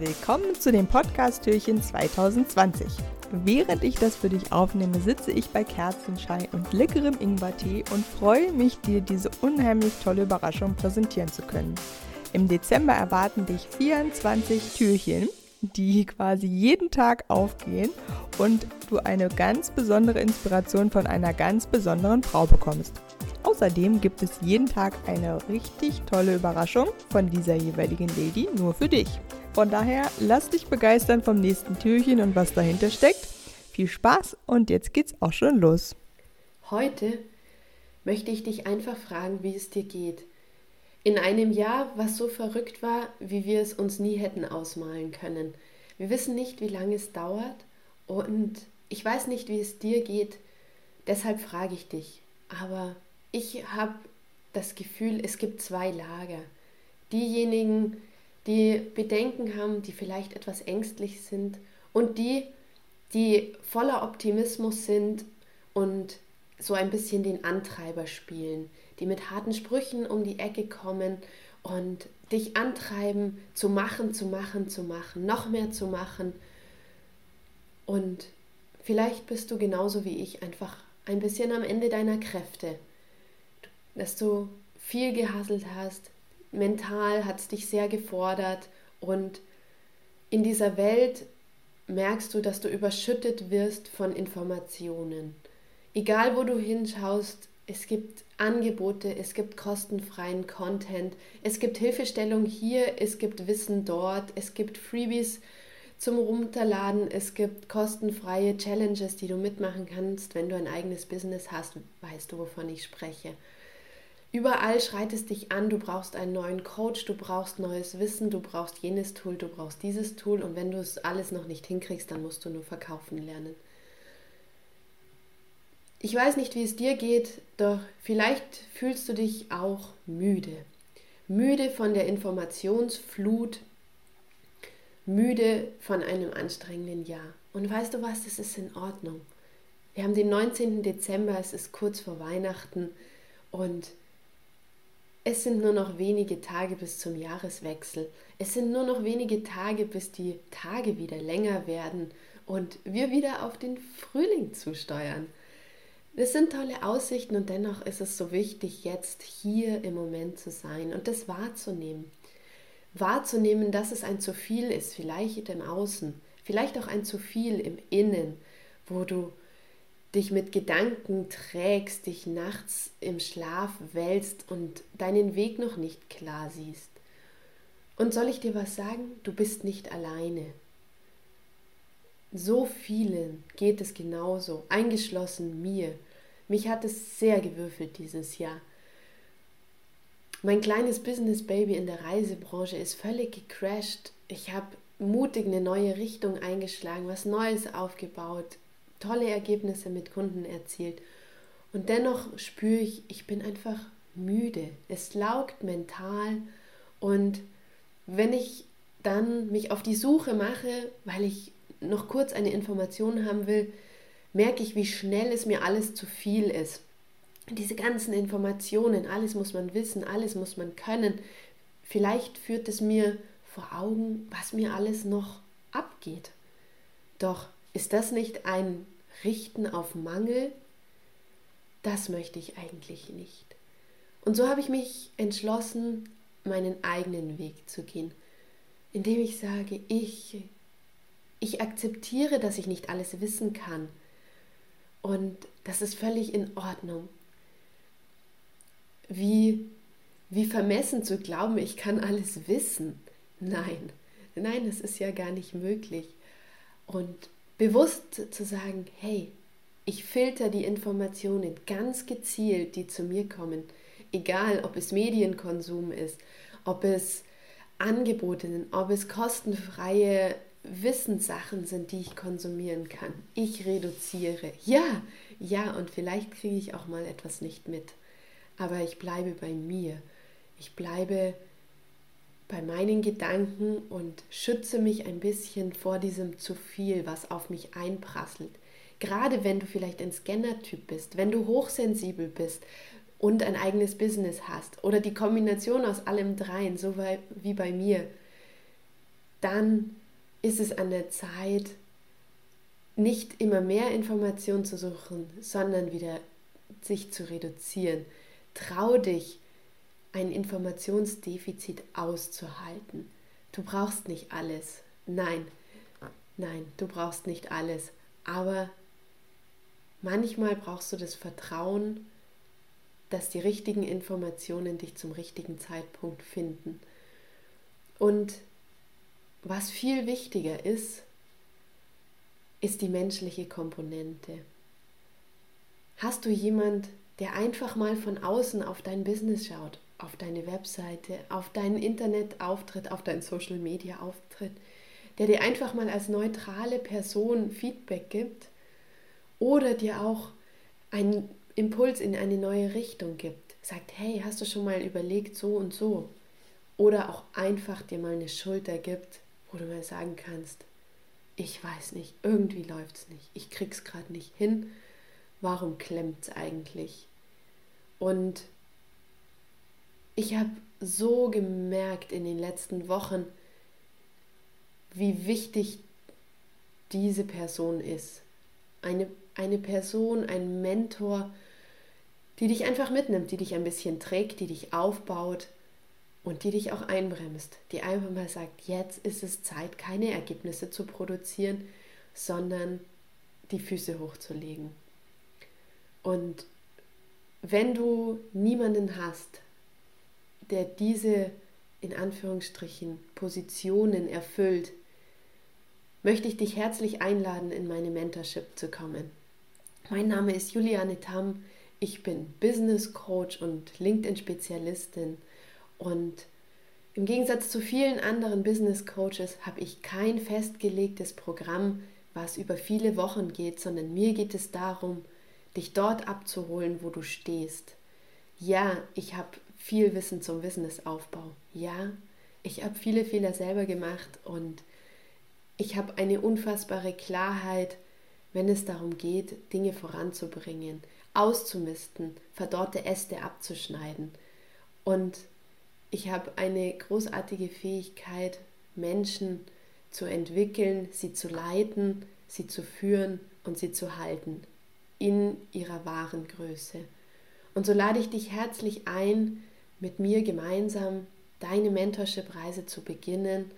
Willkommen zu dem Podcast-Türchen 2020. Während ich das für dich aufnehme, sitze ich bei Kerzenschein und leckerem Ingwertee und freue mich, dir diese unheimlich tolle Überraschung präsentieren zu können. Im Dezember erwarten dich 24 Türchen, die quasi jeden Tag aufgehen und du eine ganz besondere Inspiration von einer ganz besonderen Frau bekommst. Außerdem gibt es jeden Tag eine richtig tolle Überraschung von dieser jeweiligen Lady nur für dich. Von daher lass dich begeistern vom nächsten Türchen und was dahinter steckt. Viel Spaß und jetzt geht's auch schon los. Heute möchte ich dich einfach fragen, wie es dir geht. In einem Jahr, was so verrückt war, wie wir es uns nie hätten ausmalen können. Wir wissen nicht, wie lange es dauert und ich weiß nicht, wie es dir geht. Deshalb frage ich dich. Aber ich habe das Gefühl, es gibt zwei Lager. Diejenigen, die Bedenken haben, die vielleicht etwas ängstlich sind und die, die voller Optimismus sind und so ein bisschen den Antreiber spielen, die mit harten Sprüchen um die Ecke kommen und dich antreiben, zu machen, zu machen, zu machen, noch mehr zu machen. Und vielleicht bist du genauso wie ich einfach ein bisschen am Ende deiner Kräfte dass du viel gehasselt hast, mental hat es dich sehr gefordert und in dieser Welt merkst du, dass du überschüttet wirst von Informationen. Egal wo du hinschaust, es gibt Angebote, es gibt kostenfreien Content, es gibt Hilfestellung hier, es gibt Wissen dort, es gibt Freebies zum Runterladen, es gibt kostenfreie Challenges, die du mitmachen kannst. Wenn du ein eigenes Business hast, weißt du, wovon ich spreche. Überall schreit es dich an, du brauchst einen neuen Coach, du brauchst neues Wissen, du brauchst jenes Tool, du brauchst dieses Tool und wenn du es alles noch nicht hinkriegst, dann musst du nur verkaufen lernen. Ich weiß nicht, wie es dir geht, doch vielleicht fühlst du dich auch müde. Müde von der Informationsflut, müde von einem anstrengenden Jahr. Und weißt du was, das ist in Ordnung. Wir haben den 19. Dezember, es ist kurz vor Weihnachten und es sind nur noch wenige Tage bis zum Jahreswechsel. Es sind nur noch wenige Tage, bis die Tage wieder länger werden und wir wieder auf den Frühling zusteuern. Das sind tolle Aussichten und dennoch ist es so wichtig, jetzt hier im Moment zu sein und das wahrzunehmen. Wahrzunehmen, dass es ein zu viel ist, vielleicht im Außen, vielleicht auch ein zu viel im Innen, wo du dich mit Gedanken trägst, dich nachts im Schlaf wälzt und deinen Weg noch nicht klar siehst. Und soll ich dir was sagen? Du bist nicht alleine. So vielen geht es genauso, eingeschlossen mir. Mich hat es sehr gewürfelt dieses Jahr. Mein kleines Business Baby in der Reisebranche ist völlig gecrashed. Ich habe mutig eine neue Richtung eingeschlagen, was Neues aufgebaut, tolle Ergebnisse mit Kunden erzielt. Und dennoch spüre ich, ich bin einfach müde. Es laugt mental. Und wenn ich dann mich auf die Suche mache, weil ich noch kurz eine Information haben will, merke ich, wie schnell es mir alles zu viel ist. Diese ganzen Informationen, alles muss man wissen, alles muss man können. Vielleicht führt es mir vor Augen, was mir alles noch abgeht. Doch ist das nicht ein Richten auf Mangel? Das möchte ich eigentlich nicht. Und so habe ich mich entschlossen, meinen eigenen Weg zu gehen, indem ich sage, ich, ich akzeptiere, dass ich nicht alles wissen kann. Und das ist völlig in Ordnung. Wie, wie vermessen zu glauben, ich kann alles wissen. Nein, nein, das ist ja gar nicht möglich. Und bewusst zu sagen, hey, ich filter die Informationen ganz gezielt, die zu mir kommen, egal ob es Medienkonsum ist, ob es Angebote sind, ob es kostenfreie Wissenssachen sind, die ich konsumieren kann. Ich reduziere. Ja, ja, und vielleicht kriege ich auch mal etwas nicht mit. Aber ich bleibe bei mir. Ich bleibe bei meinen Gedanken und schütze mich ein bisschen vor diesem zu viel, was auf mich einprasselt. Gerade wenn du vielleicht ein Scanner-Typ bist, wenn du hochsensibel bist und ein eigenes Business hast oder die Kombination aus allem dreien, so wie bei mir, dann ist es an der Zeit, nicht immer mehr Informationen zu suchen, sondern wieder sich zu reduzieren. Trau dich, ein Informationsdefizit auszuhalten. Du brauchst nicht alles. Nein, nein, du brauchst nicht alles. Aber manchmal brauchst du das Vertrauen, dass die richtigen Informationen dich zum richtigen Zeitpunkt finden. Und was viel wichtiger ist, ist die menschliche Komponente. Hast du jemand, der einfach mal von außen auf dein Business schaut, auf deine Webseite, auf deinen Internetauftritt, auf deinen Social Media Auftritt, der dir einfach mal als neutrale Person Feedback gibt oder dir auch einen Impuls in eine neue Richtung gibt. Sagt, hey, hast du schon mal überlegt so und so? Oder auch einfach dir mal eine Schulter gibt, wo du mal sagen kannst, ich weiß nicht, irgendwie läuft es nicht, ich krieg's gerade nicht hin, warum klemmt es eigentlich? Und ich habe so gemerkt in den letzten Wochen, wie wichtig diese Person ist. Eine, eine Person, ein Mentor, die dich einfach mitnimmt, die dich ein bisschen trägt, die dich aufbaut und die dich auch einbremst, die einfach mal sagt, jetzt ist es Zeit, keine Ergebnisse zu produzieren, sondern die Füße hochzulegen. Und wenn du niemanden hast, der diese in Anführungsstrichen Positionen erfüllt, möchte ich dich herzlich einladen, in meine Mentorship zu kommen. Mein Name ist Juliane Tamm, ich bin Business Coach und LinkedIn-Spezialistin und im Gegensatz zu vielen anderen Business Coaches habe ich kein festgelegtes Programm, was über viele Wochen geht, sondern mir geht es darum, dich dort abzuholen, wo du stehst. Ja, ich habe viel Wissen zum Businessaufbau. Ja, ich habe viele Fehler selber gemacht und ich habe eine unfassbare Klarheit, wenn es darum geht, Dinge voranzubringen, auszumisten, verdorrte Äste abzuschneiden. Und ich habe eine großartige Fähigkeit, Menschen zu entwickeln, sie zu leiten, sie zu führen und sie zu halten in ihrer wahren Größe. Und so lade ich dich herzlich ein, mit mir gemeinsam deine Mentorship-Reise zu beginnen,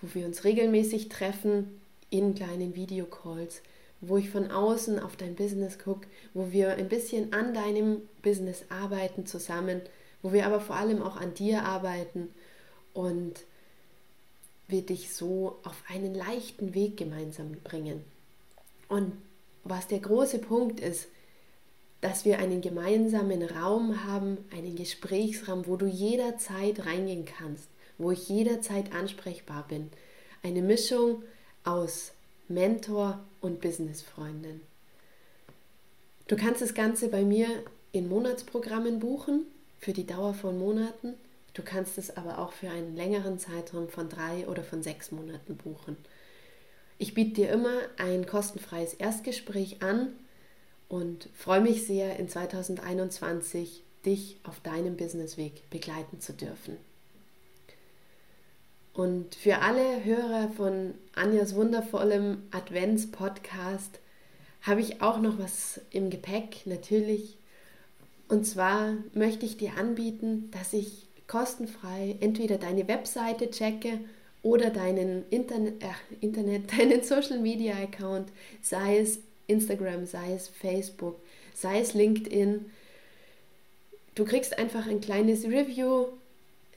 wo wir uns regelmäßig treffen in kleinen Videocalls, wo ich von außen auf dein Business gucke, wo wir ein bisschen an deinem Business arbeiten zusammen, wo wir aber vor allem auch an dir arbeiten und wir dich so auf einen leichten Weg gemeinsam bringen. Und was der große Punkt ist, dass wir einen gemeinsamen Raum haben, einen Gesprächsraum, wo du jederzeit reingehen kannst, wo ich jederzeit ansprechbar bin. Eine Mischung aus Mentor und Businessfreundin. Du kannst das Ganze bei mir in Monatsprogrammen buchen für die Dauer von Monaten. Du kannst es aber auch für einen längeren Zeitraum von drei oder von sechs Monaten buchen. Ich biete dir immer ein kostenfreies Erstgespräch an, und freue mich sehr, in 2021 dich auf deinem Businessweg begleiten zu dürfen. Und für alle Hörer von Anjas wundervollem Advents-Podcast habe ich auch noch was im Gepäck, natürlich. Und zwar möchte ich dir anbieten, dass ich kostenfrei entweder deine Webseite checke oder deinen Internet, äh, Internet deinen Social Media Account, sei es Instagram, sei es Facebook, sei es LinkedIn. Du kriegst einfach ein kleines Review.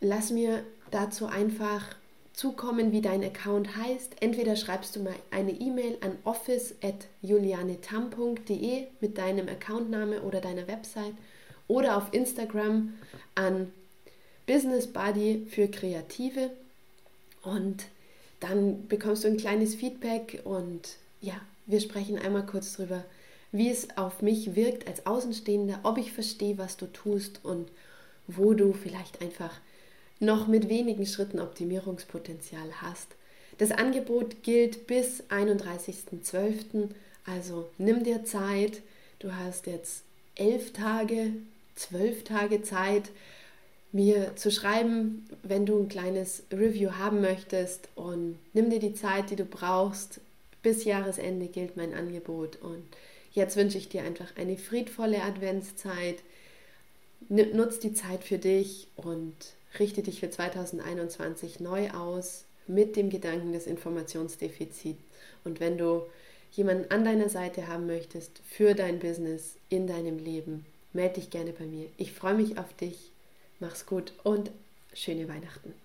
Lass mir dazu einfach zukommen, wie dein Account heißt. Entweder schreibst du mal eine E-Mail an office.julianetam.de mit deinem Accountname oder deiner Website oder auf Instagram an Business Buddy für Kreative und dann bekommst du ein kleines Feedback und ja, wir sprechen einmal kurz drüber, wie es auf mich wirkt als Außenstehender, ob ich verstehe, was du tust und wo du vielleicht einfach noch mit wenigen Schritten Optimierungspotenzial hast. Das Angebot gilt bis 31.12. Also nimm dir Zeit. Du hast jetzt elf Tage, zwölf Tage Zeit, mir zu schreiben, wenn du ein kleines Review haben möchtest und nimm dir die Zeit, die du brauchst. Bis Jahresende gilt mein Angebot und jetzt wünsche ich dir einfach eine friedvolle Adventszeit. Nutz die Zeit für dich und richte dich für 2021 neu aus mit dem Gedanken des Informationsdefizits. Und wenn du jemanden an deiner Seite haben möchtest für dein Business in deinem Leben, melde dich gerne bei mir. Ich freue mich auf dich. Mach's gut und schöne Weihnachten.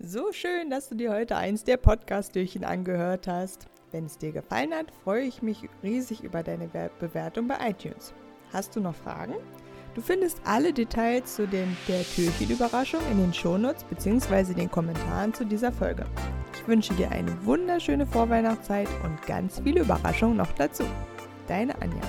So schön, dass du dir heute eins der Podcast-Türchen angehört hast. Wenn es dir gefallen hat, freue ich mich riesig über deine Bewertung bei iTunes. Hast du noch Fragen? Du findest alle Details zu den, der Türchen-Überraschung in den Shownotes bzw. den Kommentaren zu dieser Folge. Ich wünsche dir eine wunderschöne Vorweihnachtszeit und ganz viele Überraschungen noch dazu. Deine Anja.